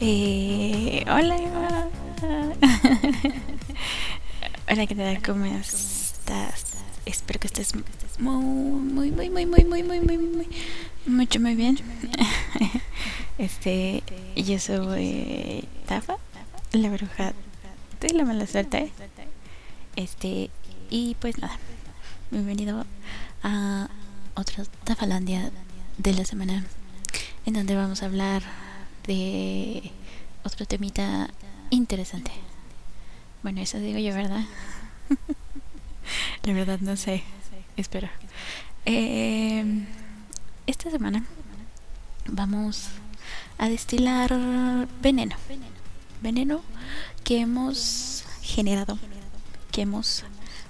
Eh, hola. hola, ¿qué tal? ¿Cómo estás? Espero que estés muy, muy, muy, muy, muy, muy, muy, muy, muy, mucho, muy bien. este, yo soy Tafa, la bruja de la mala suerte. Este, y pues nada, bienvenido a otra Tafalandia de la semana, en donde vamos a hablar de otro temita interesante. Bueno, eso digo yo, ¿verdad? La verdad no sé. Espero. Eh, esta semana vamos a destilar veneno. Veneno que hemos generado, que hemos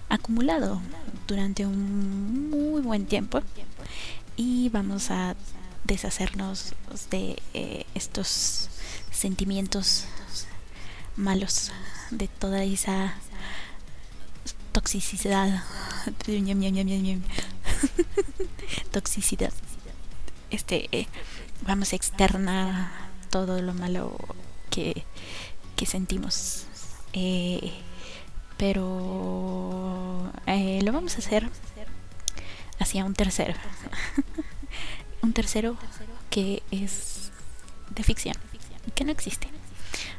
acumulado durante un muy buen tiempo y vamos a deshacernos de eh, estos sentimientos malos, de toda esa toxicidad. toxicidad. Este, eh, vamos a externar todo lo malo que, que sentimos. Eh, pero lo vamos a hacer hacia un tercero un tercero que es de ficción, que no existe.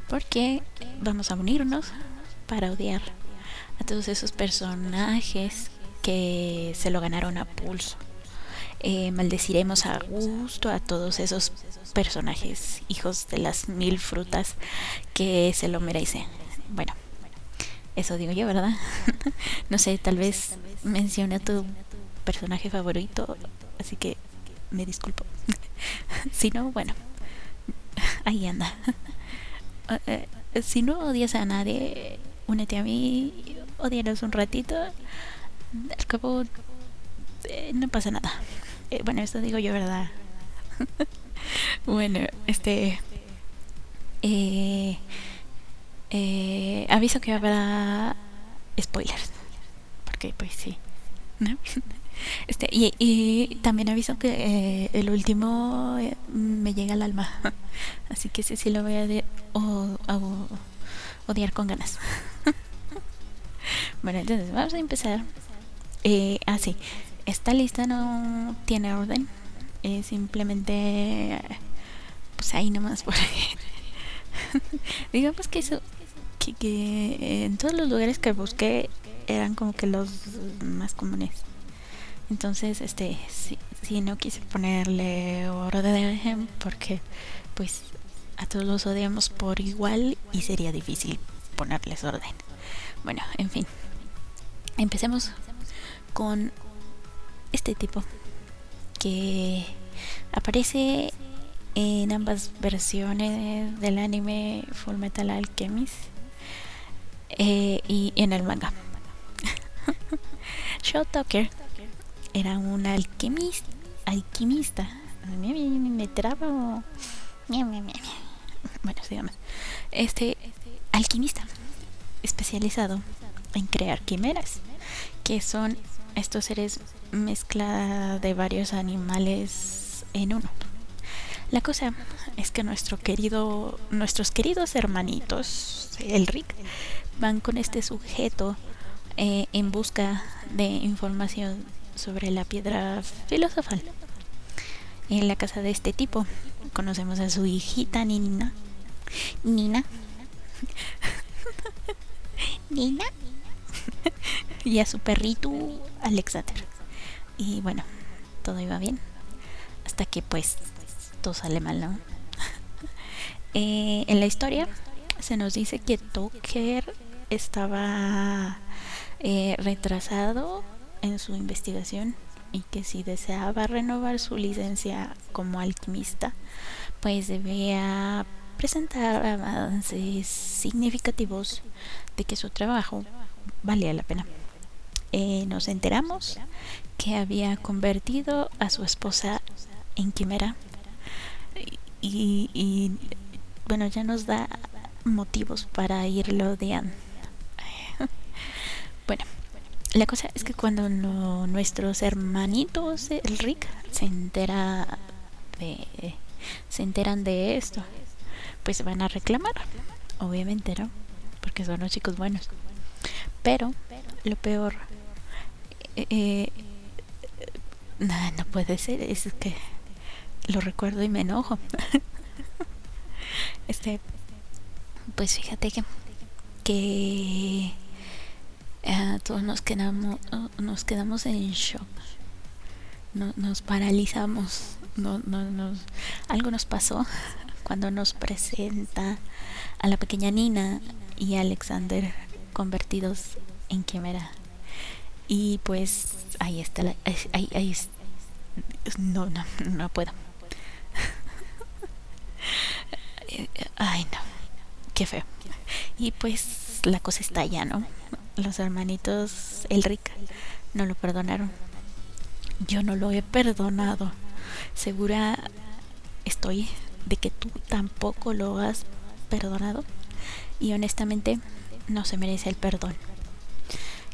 Porque vamos a unirnos para odiar a todos esos personajes que se lo ganaron a pulso. Eh, maldeciremos a gusto a todos esos personajes, hijos de las mil frutas que se lo merecen. Bueno, eso digo yo, ¿verdad? no sé, tal vez mencione a tu personaje favorito, así que me disculpo. si no, bueno, ahí anda. Eh, si no odias a nadie, únete a mí, odiaros un ratito. Al cabo, eh, no pasa nada. Eh, bueno, esto digo yo, ¿verdad? bueno, este. aviso que habrá spoilers. Porque, pues sí. ¿No? Este, y, también aviso que eh, el último eh, me llega al alma. Así que sí, sí lo voy a, odiar con ganas. bueno, entonces vamos a empezar. Eh, así, ah, esta lista no tiene orden. Es simplemente, pues ahí nomás por. Digamos que eso, que en todos los lugares que busqué eran como que los más comunes. Entonces, este, si, no quise ponerle orden porque pues a todos los odiamos por igual y sería difícil ponerles orden. Bueno, en fin. Empecemos con este tipo que aparece en ambas versiones del anime Full Metal Alchemist eh, y en el manga. Shotoker era un alquimista. alquimista. Me trabo. Bueno, sigamos. Este alquimista especializado en crear quimeras, que son estos seres mezcla de varios animales en uno. La cosa es que nuestro querido, nuestros queridos hermanitos, el Rick, van con este sujeto eh, en busca de información sobre la piedra filosofal. En la casa de este tipo conocemos a su hijita Nina. Nina. Nina. y a su perrito Alexander. Y bueno, todo iba bien. Hasta que pues todo sale mal, ¿no? Eh, en la historia se nos dice que Tucker estaba eh, retrasado en su investigación y que si deseaba renovar su licencia como alquimista, pues debía presentar avances significativos de que su trabajo valía la pena. Eh, nos enteramos que había convertido a su esposa en quimera y, bueno, ya nos da motivos para irlo odiando. bueno, la cosa es que cuando nuestros hermanitos, el Rick, se entera se enteran de esto, pues van a reclamar, obviamente, ¿no? Porque son los chicos buenos. Pero lo peor, eh, eh no puede ser, es que lo recuerdo y me enojo. este, pues fíjate que, que eh, todos nos quedamos, nos quedamos en shock. nos paralizamos. No, no, algo nos pasó cuando nos presenta a la pequeña Nina y Alexander convertidos en quimera. Y pues ahí está la, ahí, ahí, no, no, no puedo. Ay, no. Qué feo. Y pues la cosa está allá, ¿no? Los hermanitos, el Rick, no lo perdonaron. Yo no lo he perdonado. Segura estoy de que tú tampoco lo has perdonado. Y honestamente no se merece el perdón.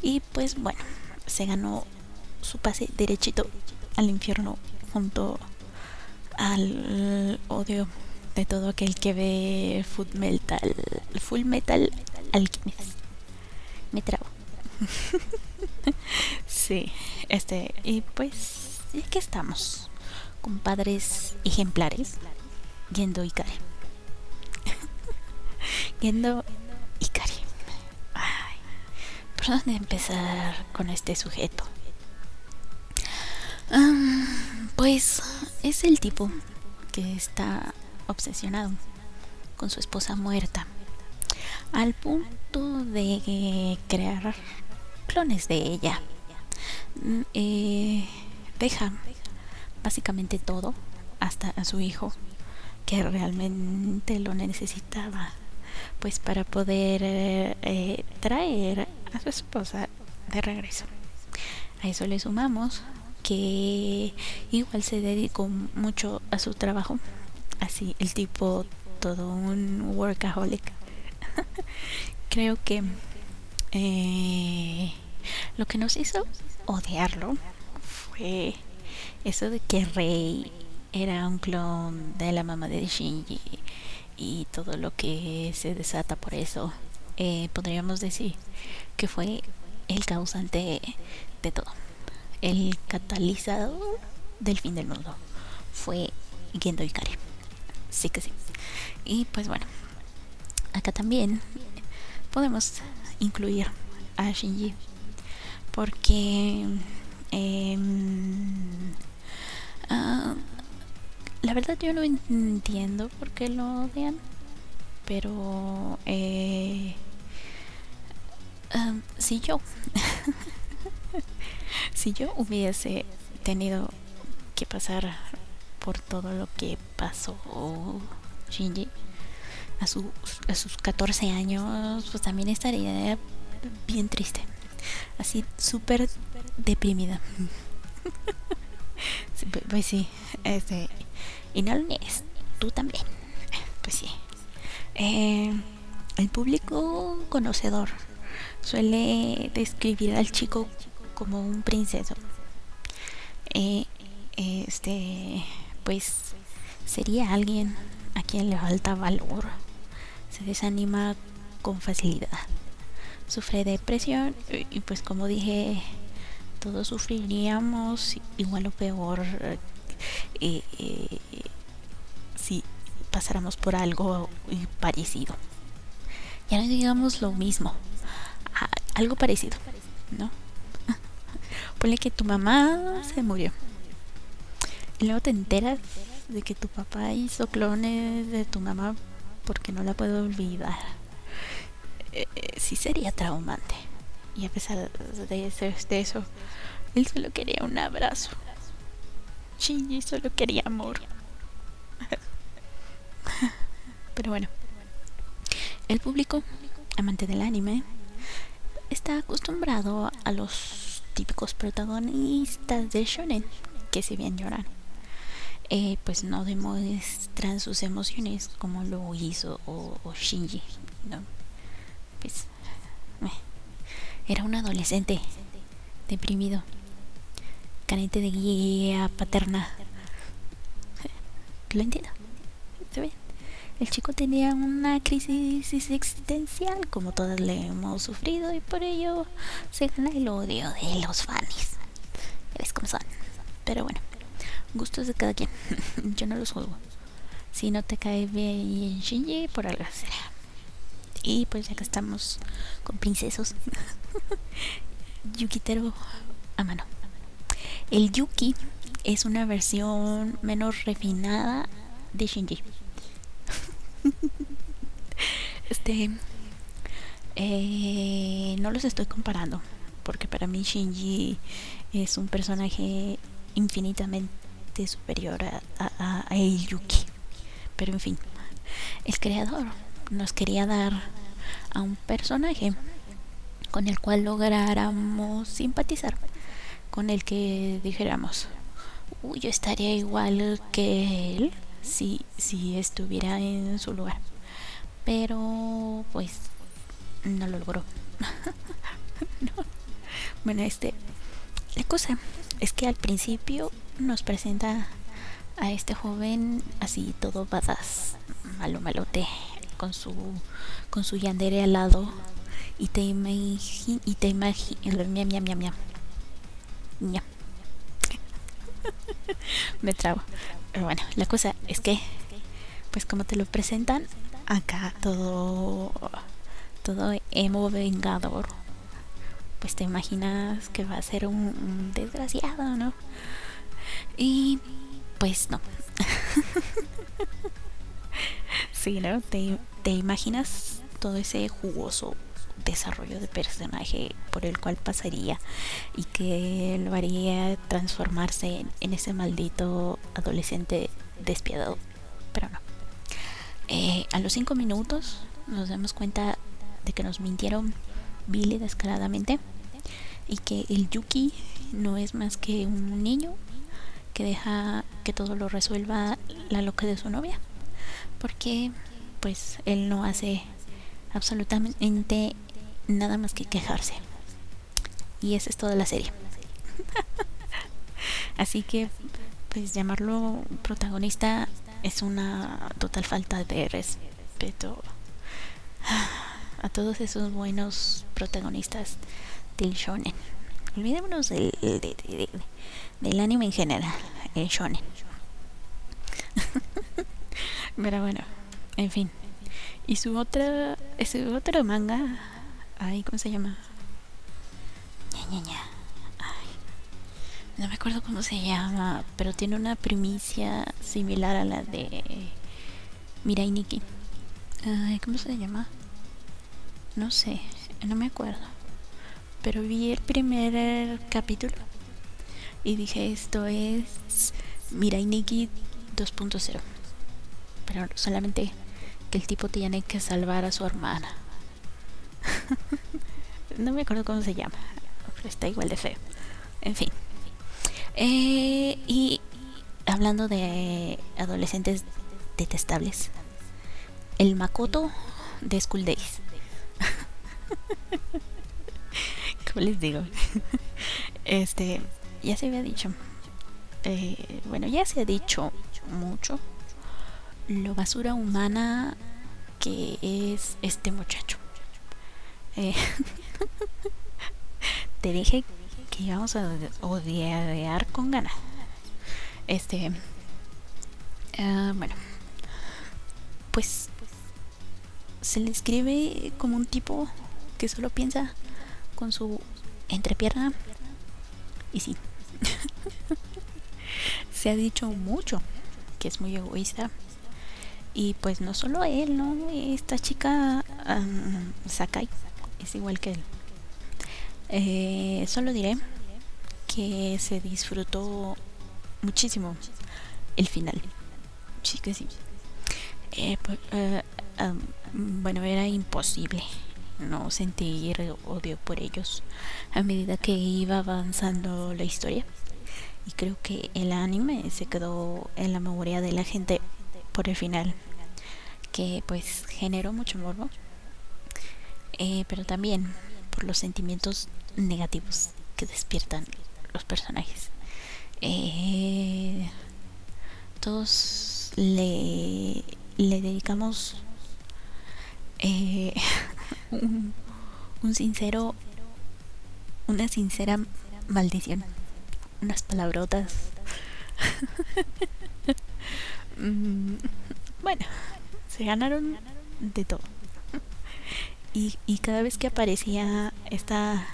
Y pues bueno, se ganó su pase derechito al infierno junto al odio de todo aquel que ve Full Metal, Full Metal Alchemist. Me trago. sí, este, y pues, y aquí estamos, compadres ejemplares, Gendo y Kare. Gendo y Kare. Ay, ¿por dónde empezar con este sujeto? pues es el tipo que está obsesionado con su esposa muerta, al punto de crear clones de ella. Mm, eh, deja básicamente todo, hasta a su hijo, que realmente lo necesitaba, pues para poder eh, traer a su esposa de regreso. A eso le sumamos que igual se dedicó mucho a su trabajo así el tipo todo un workaholic creo que eh, lo que nos hizo odiarlo fue eso de que Rey era un clon de la mamá de Shinji y todo lo que se desata por eso. Eh, podríamos decir que fue el causante de todo. El catalizador del fin del mundo fue Gendo Ikari sí que sí. Y pues bueno, acá también podemos incluir a Shinji porque em, ah, la verdad yo no entiendo por qué lo odian, pero eh, ah, si yo si yo hubiese tenido que pasar por todo lo que pasó Shinji a, sus a sus 14 años, pues también estaría bien triste. Así, súper deprimida. Pues, pues, sí, este. Y no lo niegues, tú también. Pues sí. Eh, el público conocedor suele describir al chico como un princeso. Eh, este pues sería alguien a quien le falta valor, se desanima con facilidad, sufre depresión y pues como dije, todos sufriríamos igual o peor eh, eh, si pasáramos por algo parecido. Ya no digamos lo mismo, algo parecido, ¿no? Ponle que tu mamá se murió y luego te enteras de que tu papá hizo clones de tu mamá porque no la puedo olvidar. Eh, eh, sí sería traumante. Y a pesar de eso, de eso, él solo quería un abrazo. Shinji solo quería amor. Pero bueno, el público, amante del anime, está acostumbrado a los típicos protagonistas de shonen que si bien lloran eh, pues no demuestran sus emociones como lo hizo o, Shinji, ¿no? Pues era un adolescente deprimido, carente de guía paterna. Lo entiendo, el chico tenía una crisis existencial, como todas le hemos sufrido, y por ello se gana el odio de los fans. Es como son. Pero bueno, gustos de cada quien. Yo no los juego. Si no te cae bien Shinji, por algo será. Y pues ya que estamos con princesos, Yukitero a mano. El Yuki es una versión menos refinada de Shinji. este. Eh, no los estoy comparando. Porque para mí Shinji es un personaje infinitamente superior a, a, a Yuki. Pero en fin, el creador nos quería dar a un personaje con el cual lográramos simpatizar, con el que dijéramos, uy, yo estaría igual que él si, si estuviera en su lugar. Pero pues no lo logró. Bueno, este, la cosa es que al principio nos presenta a este joven así todo badass, malo malote, con su con su yandere al lado. Y te imagina y te imagina miam miam miam miam me trago pero bueno la cosa es que pues como te lo presentan acá todo todo emo vengador pues te imaginas que va a ser un, un desgraciado no y pues no sí no te, te imaginas todo ese jugoso desarrollo de personaje por el cual pasaría y que lo haría transformarse en, en ese maldito adolescente despiadado. Pero no. Eh, a los cinco minutos nos damos cuenta de que nos mintieron vil y descaradamente y que el Yuki no es más que un niño que deja que todo lo resuelva la loca de su novia porque pues él no hace absolutamente nada más que quejarse. Y esa es toda la serie. Así que, pues llamarlo protagonista es una total falta de respeto a todos esos buenos protagonistas del shonen. Olvidémonos del, del anime en general, el shonen. Pero bueno, en fin. Y su otra, su otro manga Ay, ¿cómo se llama? Ña, Ña, Ña. No me acuerdo cómo se llama, pero tiene una primicia similar a la de Mirai Nikki. Ay, ¿cómo se llama? No sé, no me acuerdo. Pero vi el primer capítulo y dije, esto es Mirai Nikki 2.0. Pero solamente que el tipo tiene que salvar a su hermana. no me acuerdo cómo se llama, está igual de feo. En fin. Eh, y hablando de adolescentes detestables, el Makoto de School Days. ¿Cómo les digo? Este, ya se había dicho. Eh, bueno, ya se ha dicho mucho lo basura humana que es este muchacho. Eh, te dije que íbamos a odiar con ganas. Este. Uh, bueno. Pues. Se le escribe como un tipo que solo piensa con su entrepierna. Y sí. se ha dicho mucho que es muy egoísta. Y pues no solo él, ¿no? Esta chica Sakai es igual que él. Eh, solo diré que se disfrutó muchísimo el final. Sí que sí. Eh, pues, eh, bueno, era imposible no sentir odio por ellos a medida que iba avanzando la historia. Y creo que el anime se quedó en la memoria de la gente por el final, que pues generó mucho morbo eh, pero también por los sentimientos negativos que despiertan los personajes. Eh, todos le le dedicamos eh, un, un sincero, una sincera maldición, unas palabrotas. Bueno, se ganaron de todo. Y, y cada vez que aparecía esta...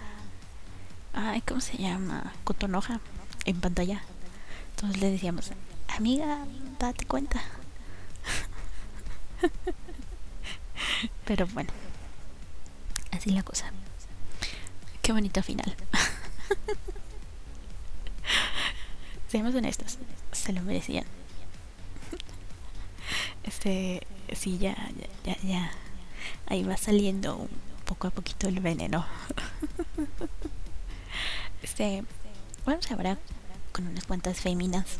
Ay, ¿cómo se llama? Cotonoja en pantalla. Todos le decíamos, amiga, date cuenta. Pero bueno, así la cosa. Qué bonito final. Seamos honestos, se lo merecían. Este, sí, ya, ya, ya, ya. Ahí va saliendo poco a poquito el veneno. Este, vamos ahora con unas cuantas féminas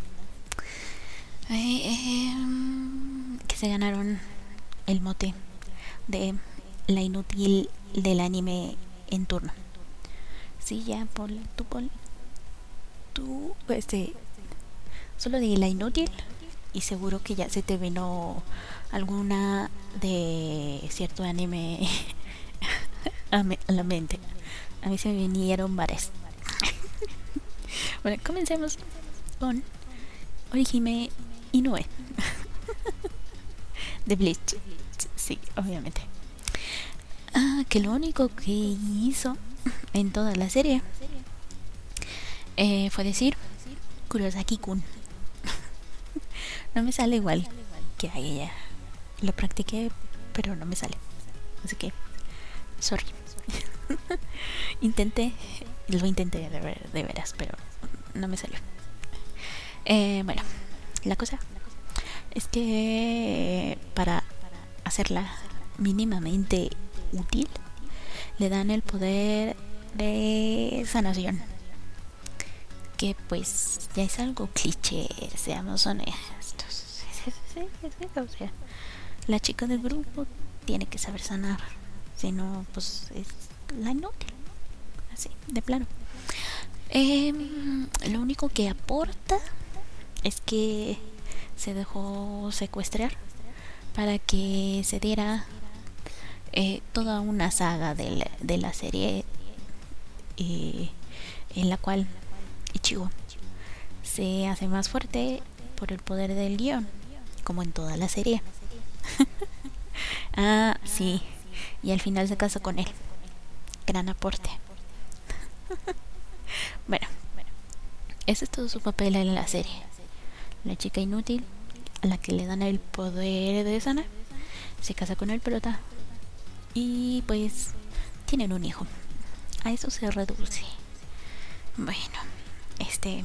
em, que se ganaron el mote de la inútil del anime en turno. Sí, ya, Paul, tú, Paul. Tú, este, solo di la inútil y seguro que ya se te vino alguna de cierto anime a, la mente. A mí se me vinieron varias. bueno, comencemos con Orihime Inoue de Bleach. Sí, obviamente. Ah, que lo único que hizo en toda la serie eh, fue decir Kurosaki-kun. no me sale igual que a ella. Lo practiqué, pero no me sale. Así que, sorry. intenté, lo intenté de, de veras, pero no me salió. Eh, bueno, la cosa es que para hacerla mínimamente útil, le dan el poder de sanación. Que pues ya es algo cliché, seamos honestos. O sea, la chica del grupo tiene que saber sanar. Si no, pues es la inútil. Así, de plano. Em, lo único que aporta es que se dejó secuestrar para que se diera eh, toda una saga de la, serie eh, en la cual Ichigo se hace más fuerte por el poder del guion, como en toda la serie. ah, sí, y al final se casa con él. Gran aporte. bueno, ese es todo su papel en la serie. La chica inútil a la que le dan el poder de sana se casa con el pelota y pues tienen un hijo. A eso se reduce. Bueno, este...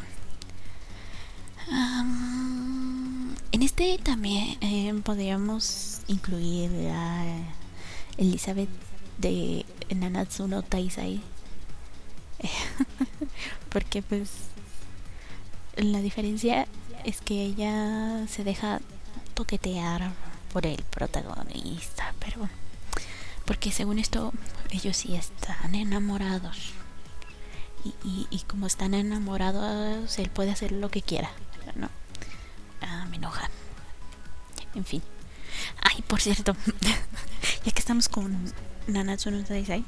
en este también eh, podríamos incluir a Elizabeth de Nanatsu no Taisai. Porque pues la diferencia es que ella se deja toquetear por el protagonista, pero porque según esto, ellos sí están enamorados. Y, y, como están enamorados, él puede hacer lo que quiera. ¿no? Ah, me enoja. En fin. Ay, por cierto, ya que estamos con Nanatsu no Taisai,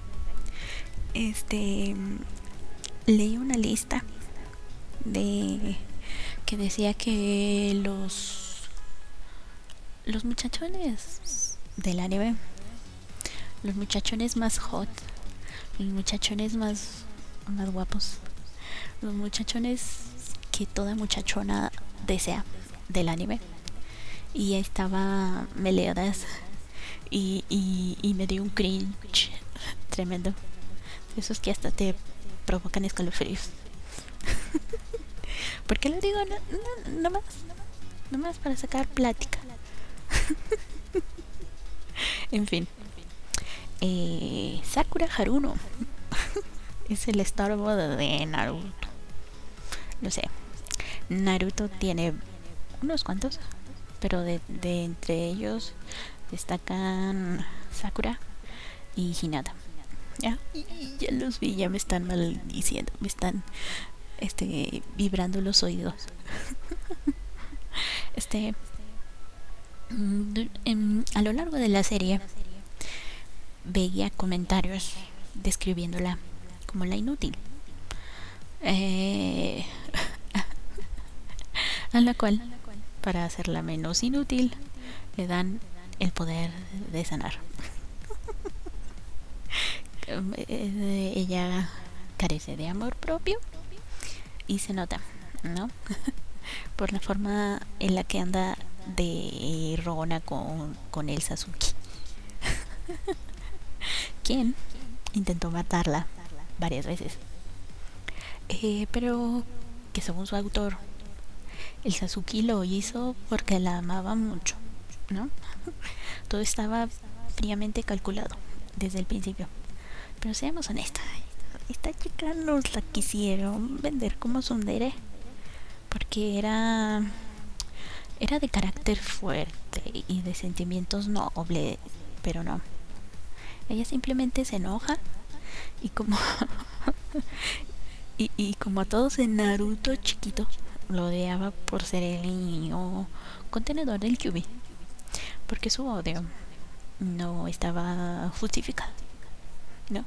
este leí una lista de que decía que los los muchachones del anime los muchachones más hot, los muchachones más, más guapos, los muchachones que toda muchachona desea del anime. Y estaba Meliodas y, y, y me dio un cringe tremendo. Esos que hasta te provocan escalofríos. ¿Por qué lo digo? No, no, no más. No más para sacar plática. en fin eh, Sakura Haruno es el estorbo de Naruto. No sé. Naruto tiene unos cuantos, pero de, entre ellos destacan Sakura y Hinata. Ya, ya los vi, ya me están maldiciendo, me están este vibrando los oídos. este mm, a lo largo de la serie veía comentarios describiéndola como la inútil. Eh, a la cual, para hacerla menos inútil, le dan el poder de sanar. Ella carece de amor propio y se nota, ¿no? Por la forma en la que anda de rogona con, con el Sasuke. Quien intentó matarla varias veces. Eh, pero que según su autor, el Sasuke lo hizo porque la amaba mucho, ¿no? Todo estaba fríamente calculado desde el principio. Pero seamos honestos, esta chica nos la quisieron vender como sundere porque era era de carácter fuerte y de sentimientos nobles, pero no. Ella simplemente se enoja y como y, como a todos en Naruto chiquito lo odiaba por ser el niño contenedor del Kyubi porque su odio no estaba justificado no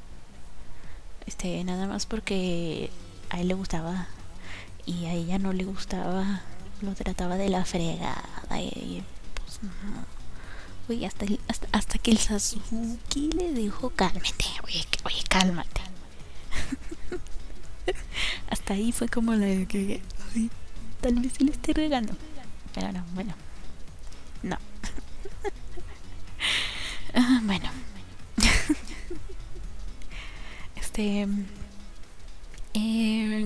este nada más porque a él le gustaba y a ella no le gustaba lo trataba de la fregada y pues no Oye, hasta, hasta, que el Sasuke le dijo, cálmate, oye, oye, cálmate. hasta ahí fue como la que, tal vez se le esté regando. Pero no, bueno, no. ah, bueno. este... Eh,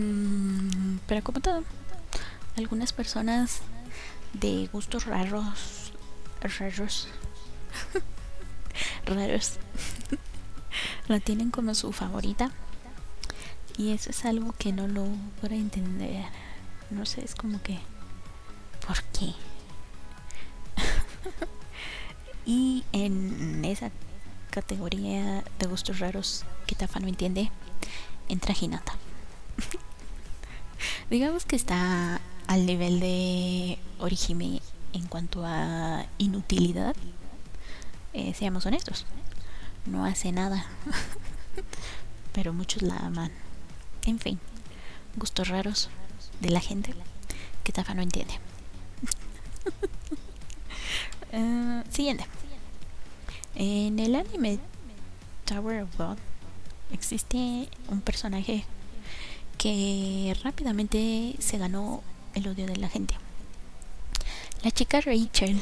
pero como todo, algunas personas de gustos raros, raros, raros, la tienen como su favorita. Y eso es algo que no lo logro entender. No sé, es como que... ¿Por qué? y en esa categoría de gustos raros que Tafa no entiende, entra Hinata. Digamos que está al nivel de Orihime en cuanto a inutilidad eh, seamos honestos, no hace nada. Pero muchos la aman. En fin, gustos raros de la gente que Tafa no entiende. uh, siguiente. En el anime Tower of God existe un personaje que rápidamente se ganó el odio de la gente. La chica Rachel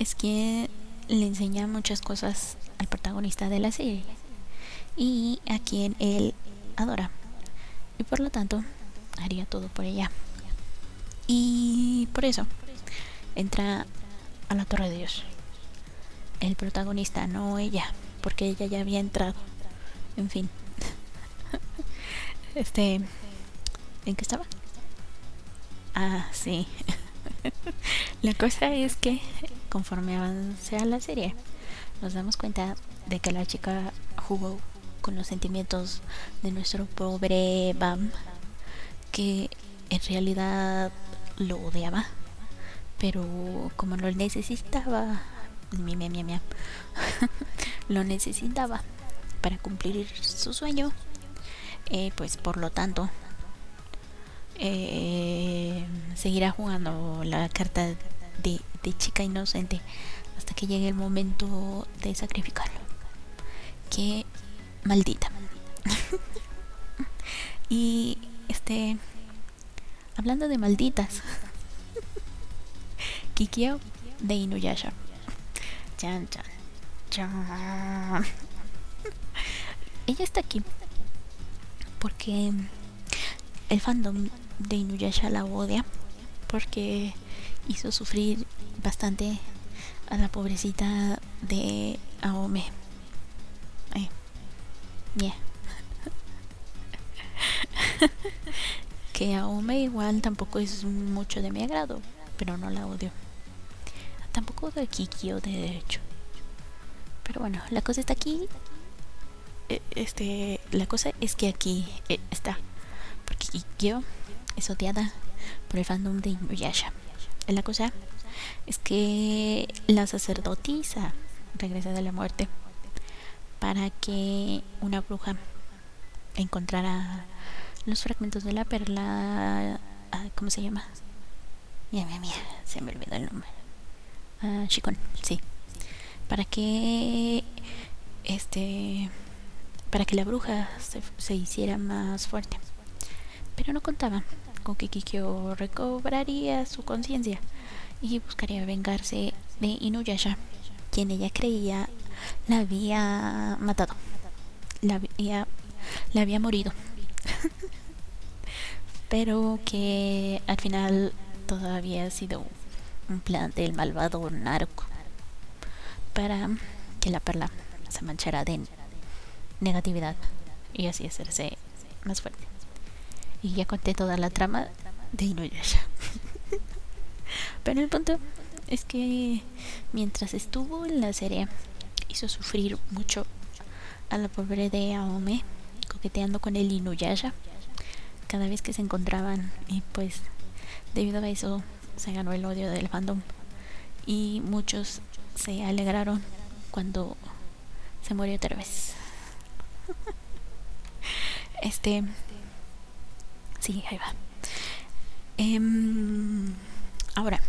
es quien le enseña muchas cosas al protagonista de la serie y a quien él adora. Y por lo tanto haría todo por ella. Y por eso entra a la torre de Dios. El protagonista no ella porque ella ya había entrado. En fin. Este en qué estaba ah sí. La cosa es que conforme a la serie, nos damos cuenta de que la chica jugó con los sentimientos de nuestro pobre Bam, que en realidad lo odiaba, pero como lo necesitaba, lo necesitaba para cumplir su sueño, eh, pues por lo tanto eh, seguirá jugando la carta de, chica inocente hasta que llegue el momento de sacrificarlo. Que maldita. y este, hablando de malditas, Kikyo de Inuyasha. Chan, chan, chan. Ella está aquí porque el fandom de Inuyasha la odia porque hizo sufrir bastante a la pobrecita de Aome. Eh, que Aome igual tampoco es mucho de mi agrado, pero no la odio. Tampoco de Kikyo de derecho. Pero bueno, la cosa está aquí. Eh, este, la cosa es que aquí eh, está. Porque Kikyo es odiada por el fandom de Inuyasha. La cosa es que la sacerdotisa regresa de la muerte para que una bruja encontrara los fragmentos de la perla. Ah, ¿Cómo se llama? Mira, mira, mira, se me olvidó el nombre. Ah, Chicón, sí. Para que este para que la bruja se, se hiciera más fuerte. Pero no contaba con que Kikyo recobraría su conciencia y buscaría vengarse de Inuyasha, quien ella creía la había matado. La había, la había morido. Pero que al final todavía ha sido un plan del malvado narco para que la perla se manchara de negatividad y así hacerse más fuerte. Y ya conté toda la trama de Inuyasha. Pero el punto es que mientras estuvo en la serie hizo sufrir mucho a la pobre de Aome coqueteando con el Inuyasha cada vez que se encontraban y pues debido a eso se ganó el odio del fandom y muchos se alegraron cuando se murió otra vez. este sí, ahí va. Em, ahora,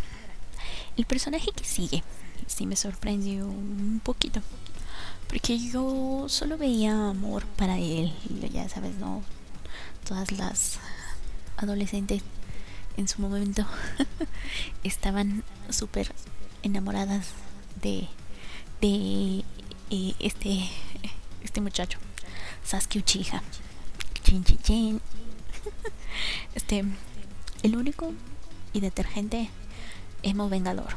el personaje que sigue sí me sorprendió un poquito. Porque yo solo veía amor para él. Ya sabes, ¿no? Todas las adolescentes en su momento estaban súper enamoradas de, de eh, este, este muchacho, Sasuke Uchiha. Chin, chin, chin. Este, el único y detergente emo vengador.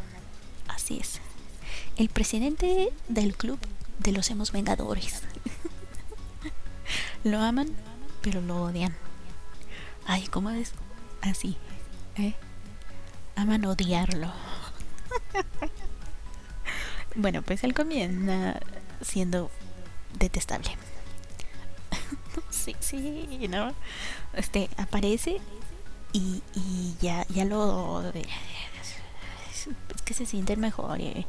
Así es. El presidente del club de los emos vengadores. lo aman, pero lo odian. Ay, ¿cómo es? Así. ¿eh? Aman odiarlo. bueno, pues él comienza siendo detestable. sí, sí, ¿no? Este, aparece y, y ya, ya lo... Es que se sienten mejor y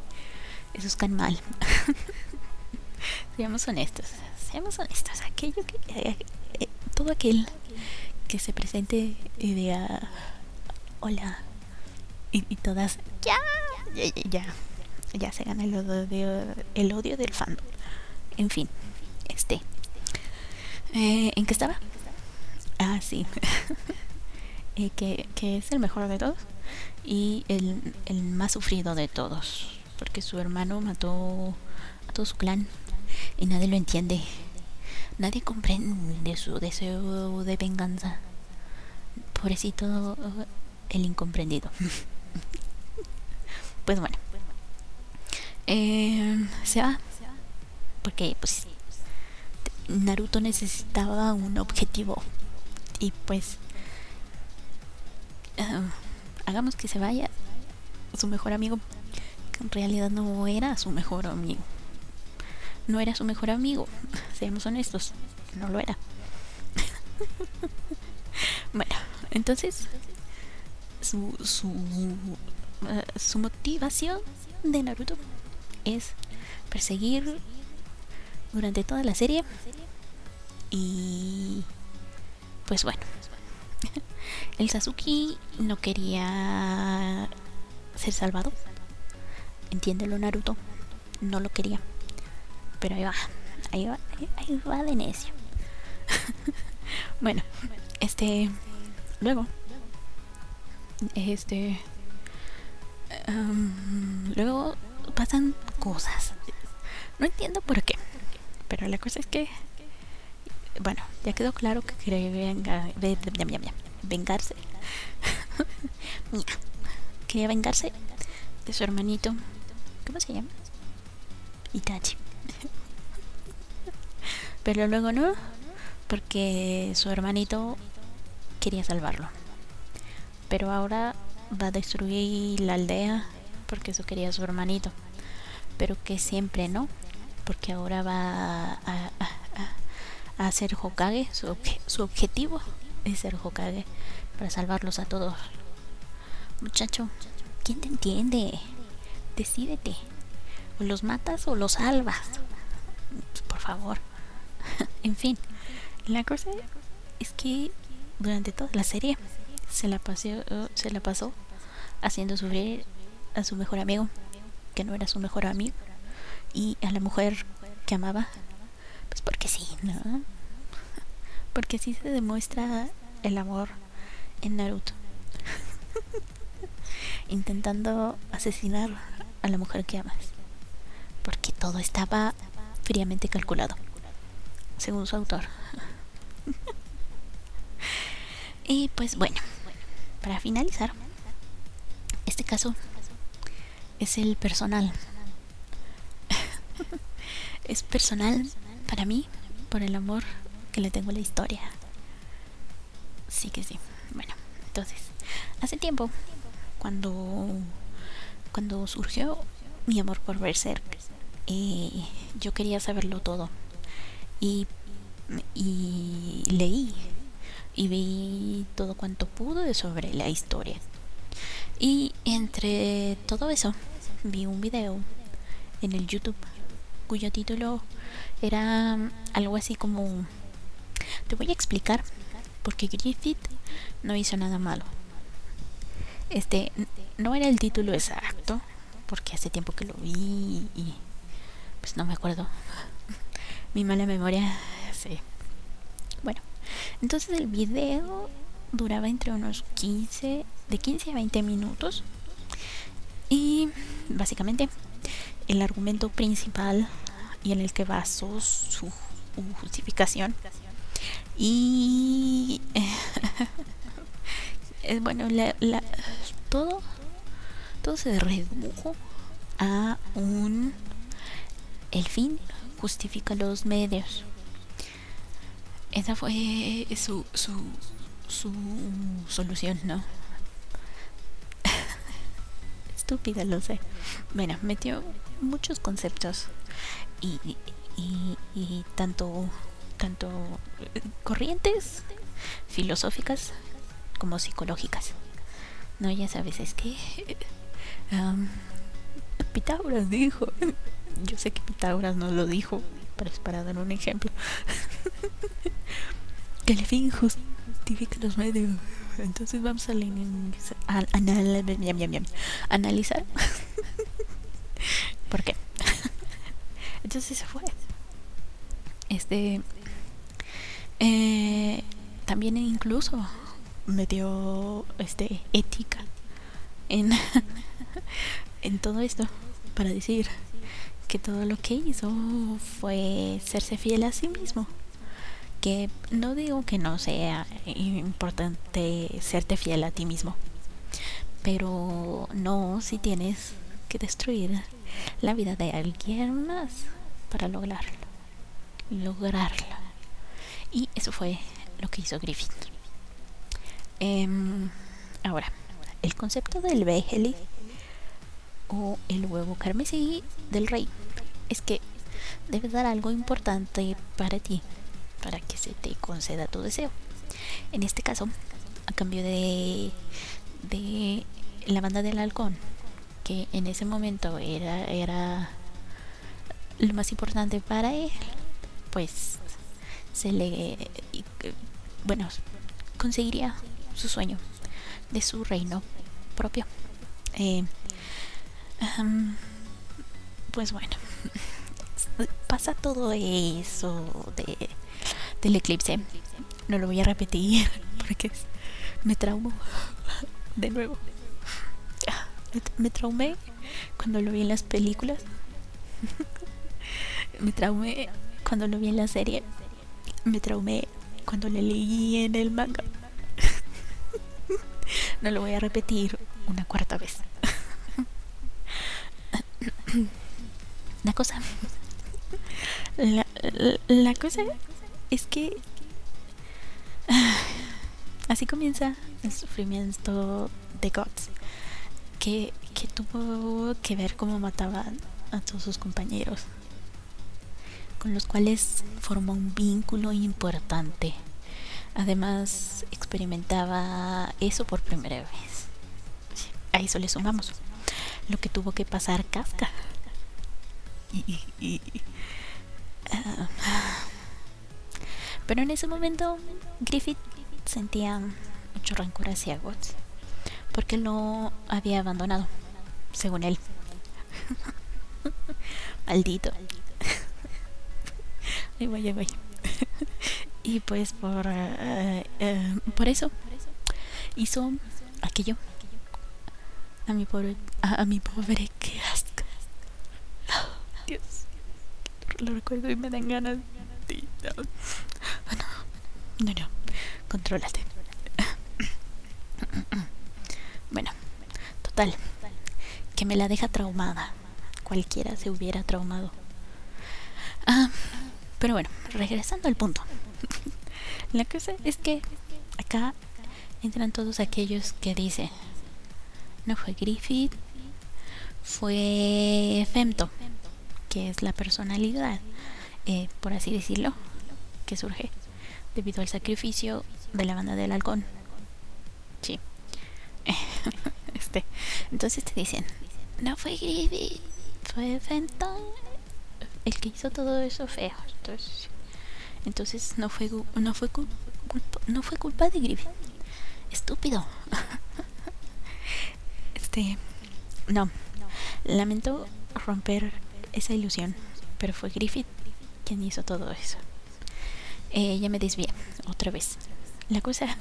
esos caen mal. Seamos honestos, seamos honestos. Aquello que, eh, eh, todo aquel que se presente y diga hola y, todas ya, ya, ya, ya, se gana el odio, el odio del fandom. En fin, este. Eh, ¿En qué estaba? Ah, sí. que, que es el mejor de todos y el, el más sufrido de todos porque su hermano mató a todo su clan y nadie lo entiende. Nadie comprende su deseo de venganza. Pobrecito el incomprendido. pues bueno. Eh, se va. Porque pues Naruto necesitaba un objetivo. Y pues eh, hagamos que se vaya su mejor amigo en realidad no era su mejor amigo. No era su mejor amigo, seamos honestos, no lo era. bueno, entonces su, su, eh, su motivación de Naruto es perseguir durante toda la serie y pues bueno el Sasuke no quería ser salvado Entiéndelo, Naruto. No lo quería. Pero ahí va. Ahí va, ahí va de necio. bueno, este. Luego. Este. luego pasan cosas. No entiendo por qué. Pero la cosa es que. Bueno, ya quedó claro que quería venga, vengarse. quería vengarse de su hermanito ¿Cómo se llama? Itachi. Pero luego no, porque su hermanito quería salvarlo. Pero ahora va a destruir la aldea porque eso quería su hermanito. Pero que siempre no, porque ahora va a, a, ser Hokage. Su, objetivo es ser Hokage para salvarlos a todos. Muchacho, ¿quién te entiende? Decídete. O los matas o los salvas. Por favor. en fin, la cosa es que durante toda la serie se la se la pasó haciendo sufrir a su mejor amigo, que no era su mejor amigo, y a la mujer que amaba, pues porque sí, ¿no? Porque así se demuestra el amor en Naruto. Intentando asesinar a la mujer que amas. Porque todo estaba fríamente calculado, según su autor. y pues bueno, para finalizar, este caso es el personal. Es personal para mí por el amor que le tengo a la historia. Sí que sí. Bueno, entonces, hace tiempo, cuando, cuando surgió mi amor por Berserk, eh, yo quería saberlo todo. Y, y leí y vi todo cuanto pude sobre la historia. Y entre todo eso, vi un video en el YouTube cuyo título era algo así como te voy a explicar porque Griffith no hizo nada malo. Este no era el título exacto, porque hace tiempo que lo vi y pues no me acuerdo. Mi mala memoria, sí. Bueno, entonces el video duraba entre unos 15, de 15 a 20 minutos. Y básicamente el argumento principal y en el que basó su justificación y eh, bueno, la, todo, todo se redujo a un el fin justifica los medios. Esa fue su, su, su solución, ¿no? Estúpida, lo sé. Bueno, metió muchos conceptos y, y, y tanto tanto eh, corrientes filosóficas como psicológicas. No, ya sabes, es que Pitágoras dijo, yo sé que Pitágoras no lo dijo, pero es para dar un ejemplo, que el fin justifica los medios. Entonces vamos a, a, analizar. ¿Por qué? Entonces se fue. Este eh, también incluso me dio este ética en, en todo esto para decir que todo lo que hizo fue serse fiel a sí mismo. Que no digo que no sea importante serte fiel a ti mismo, pero no si tienes que destruir la vida de alguien más para lograrlo. Lograrlo. Y eso fue lo que hizo Griffith. Em, ahora, el concepto del Beheli o el huevo carmesí del rey es que debes dar algo importante para ti, para que se te conceda tu deseo. En este caso, a cambio de, de la banda del halcón, que en ese momento era, era lo más importante para él, pues se le bueno conseguiría su sueño de su reino propio. Eh, pues bueno pasa todo eso de, del eclipse. No lo voy a repetir porque me traumo de nuevo. Me traumé cuando lo vi en las películas me traumé cuando lo vi en la serie me traumé cuando le leí en el manga. no lo voy a repetir una cuarta vez. la cosa. La, cosa es que. Así comienza el sufrimiento de Gods. Que, que tuvo que ver cómo mataban a todos sus compañeros con los cuales formó un vínculo importante. Además, experimentaba eso por primera vez. eso le sumamos lo que tuvo que pasar Kafka. Ah, pero en ese momento Griffith sentía mucho rencor hacia Watts porque lo había abandonado, según él. Maldito. Ahí voy, ahí voy. y pues por, eh, eh, por eso hizo aquello. A mi pobre a, mi pobre que asco. Dios lo recuerdo y me dan ganas de, no. no contrólate. Bueno total que me la deja traumada. Cualquiera se hubiera traumado pero bueno regresando al punto la cosa es que acá entran todos aquellos que dicen, no fue Griffith, fue Femto, que es la personalidad, eh, por así decirlo, que surge debido al sacrificio de la banda del halcón. Sí. este. Entonces te dicen, no fue Griffith, fue Femto el que hizo todo eso feo. Entonces, entonces no fue no fue culpa, no fue culpa de Griffith estúpido. este, no. Lamento romper esa ilusión, pero fue Griffith quien hizo todo eso. Eh, ya me desvié otra vez. La cosa,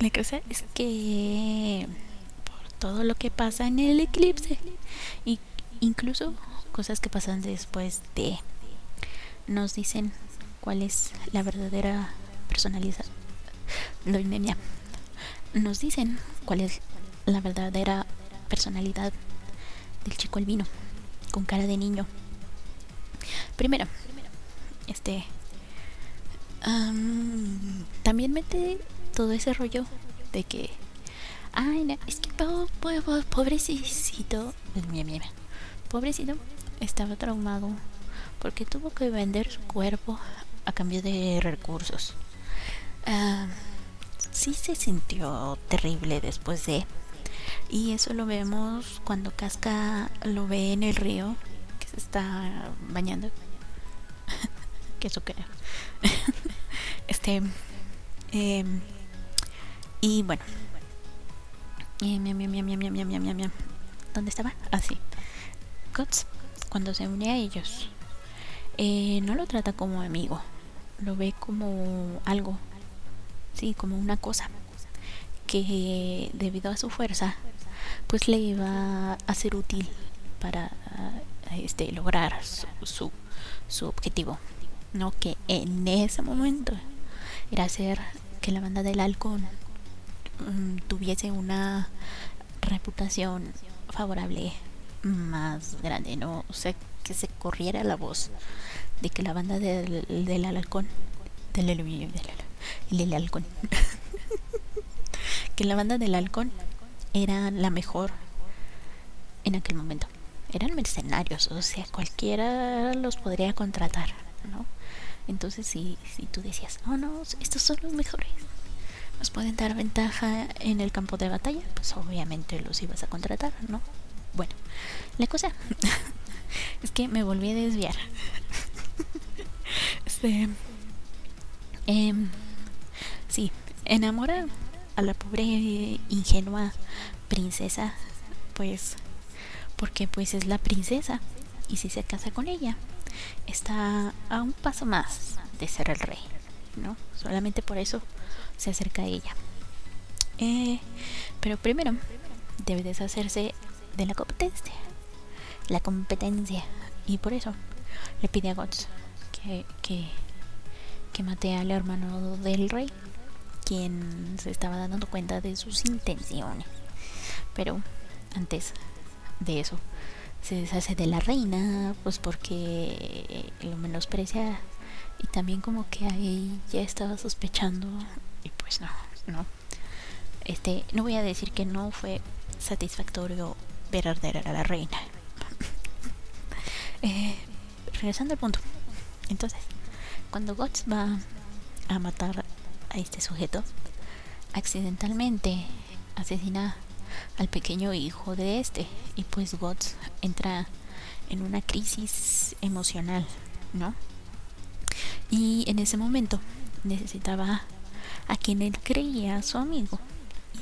la cosa es que por todo lo que pasa en el eclipse y incluso cosas que pasan después de nos dicen cuál es la verdadera personalidad nos dicen cuál es la verdadera personalidad del chico albino con cara de niño. Primero, este también mete todo ese rollo de que ay, es que pobrecito, pobrecito estaba traumado porque tuvo que vender su cuerpo a cambio de recursos. Ah, sí se sintió terrible después de... Y eso lo vemos cuando Casca lo ve en el río, que se está bañando. que eso creo. este... Em, y bueno. ¿Dónde estaba? Ah, sí. Guts, cuando se une a ellos, eh, no lo trata como amigo, lo ve como algo sí, como una cosa que debido a su fuerza pues le iba a ser útil para este lograr su, su, objetivo no que en ese momento era hacer que la banda del halcón mm, tuviese una reputación favorable más grande no o sea que se corriera la voz de que la banda del, del halcón del, del, del el halcón. que la banda del halcón era la mejor en aquel momento. Eran mercenarios, o sea, cualquiera los podría contratar, ¿no? Entonces, si, si tú decías, oh no, estos son los mejores, nos pueden dar ventaja en el campo de batalla, pues obviamente los ibas a contratar, ¿no? Bueno, la cosa es que me volví a desviar. este. Eh, Sí, enamora a la pobre ingenua princesa, pues porque pues es la princesa y si se casa con ella está a un paso más de ser el rey, ¿no? Solamente por eso se acerca a ella. Eh, pero primero debe deshacerse de la competencia, la competencia y por eso le pide a Guts que, que, que mate al hermano del rey quien se estaba dando cuenta de sus intenciones. Pero antes de eso, se deshace de la reina, pues porque lo menosprecia y también como que ahí ya estaba sospechando y pues no, no. Este, no voy a decir que no fue satisfactorio ver arder a la reina. eh, regresando al punto. Entonces, cuando Guts va a matar a este sujeto, accidentalmente asesina al pequeño hijo de este. Y pues Guts entra en una crisis emocional, ¿no? Y en ese momento necesitaba a quien él creía su amigo.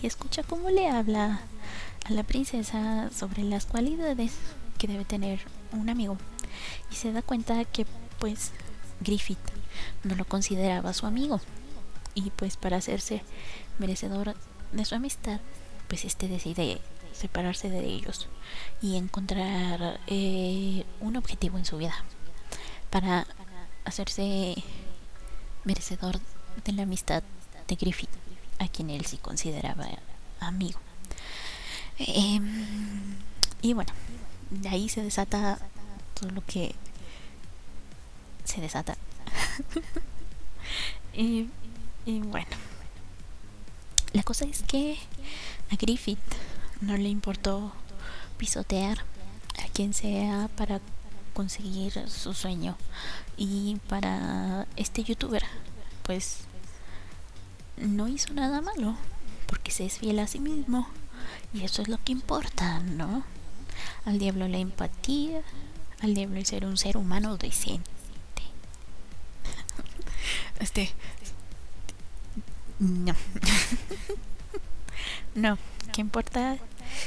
Y escucha cómo le habla la princesa sobre las cualidades que debe tener un amigo. Y se da cuenta que pues Griffith no lo consideraba su amigo. Y pues para hacerse merecedor de su amistad, pues este decide separarse de ellos y encontrar eh, un objetivo en su vida para hacerse merecedor de la amistad de Griffith, a quien él sí consideraba amigo. Em, y bueno, de ahí se desata todo lo que se desata. y, y bueno, la cosa es que a Griffith no le importó pisotear a quien sea para conseguir su sueño. Y para este youtuber, pues no hizo nada malo, porque se es fiel a sí mismo. Y eso es lo que importa, ¿no? Al diablo la empatía, al diablo el ser un ser humano decente. Este. No. no, ¿qué importa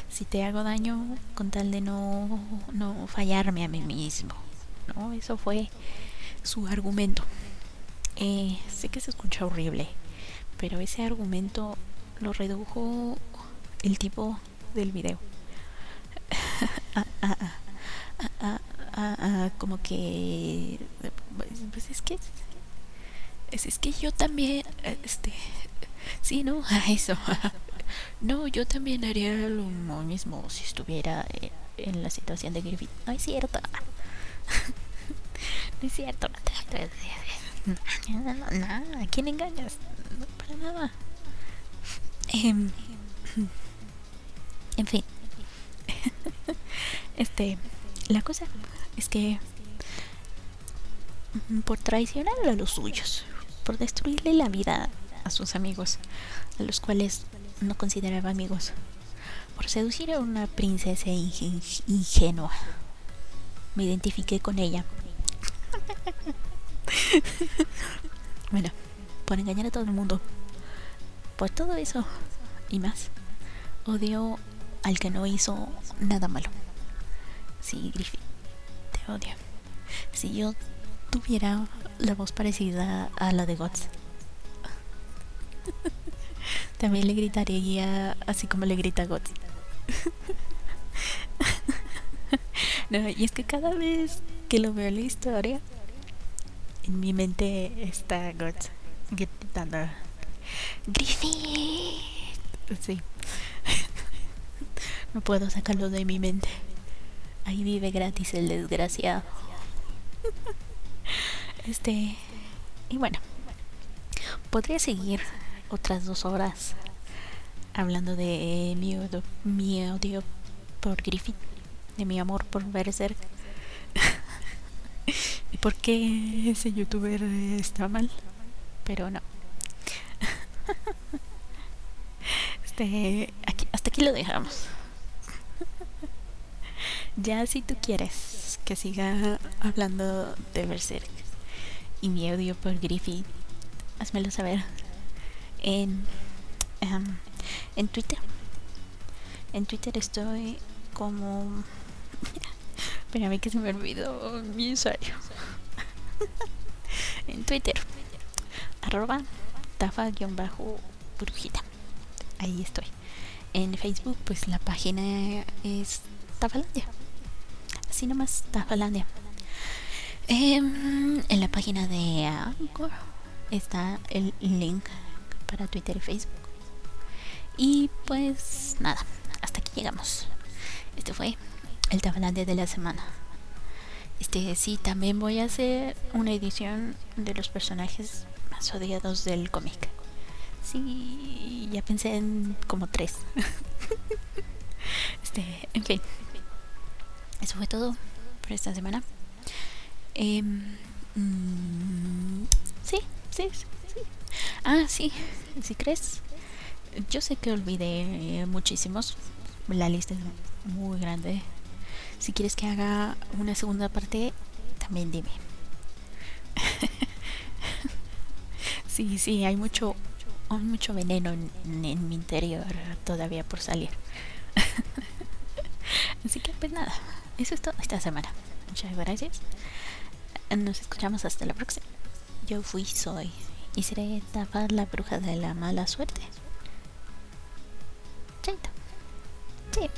si te hago daño con tal de no, no fallarme a mí mismo? ¿No? Eso fue su argumento. Eh, sé que se escucha horrible, pero ese argumento lo redujo el tipo del video. como que pues es que es, que yo también este sí no eso no yo también haría lo mismo si estuviera en la situación de Griffith no es cierto no es cierto no, ¿a quién engañas? No, para nada. Em, en fin. este, la cosa es que por traicionar a los suyos, por destruirle la vida a sus amigos, a los cuales no consideraba amigos, por seducir a una princesa ingenua, me identifiqué con ella. bueno, por engañar a todo el mundo. Por todo eso y más, odio al que no hizo nada malo. Sí, Griffith, te odio. Si yo tuviera la voz parecida a la de Gods, también le gritaría así como le grita Gods. no, y es que cada vez que lo veo en la historia, en mi mente está Guts gritando Griffith. Sí. No puedo sacarlo de mi mente. Ahí vive gratis el desgraciado. este. Y bueno. Podría seguir otras dos horas hablando de mi odio, por Griffith, de mi amor por Berserk. por qué ese youtuber está mal, pero no. Este, aquí, hasta aquí lo dejamos. Ya si tú quieres que siga hablando de Berserk y mi odio por Griffith, házmelo saber en, um, en Twitter. En Twitter estoy como Espérame que se me olvidó mi usuario. en Twitter. Arroba tafa-brujita. Ahí estoy. En Facebook, pues la página es Tafalandia. Así nomás, Tafalandia. Em, en la página de Anchor está el link para Twitter y Facebook. Y pues nada, hasta aquí llegamos. Este fue el tablante de la semana. Este sí, también voy a hacer una edición de los personajes más odiados del cómic. Sí, ya pensé en como tres. este, en fin. Eso fue todo por esta semana. Em, mm, sí, sí, sí. Ah, sí, si crees yo sé que olvidé muchísimos. La lista es muy grande. Si quieres que haga una segunda parte, también dime. sí, sí, hay mucho, hay mucho veneno en, en mi interior todavía por salir. Así que pues nada, eso es todo esta semana. Muchas gracias. Nos escuchamos hasta la próxima. Yo fui, soy y seré tapar la bruja de la mala suerte. Chaito. Sí.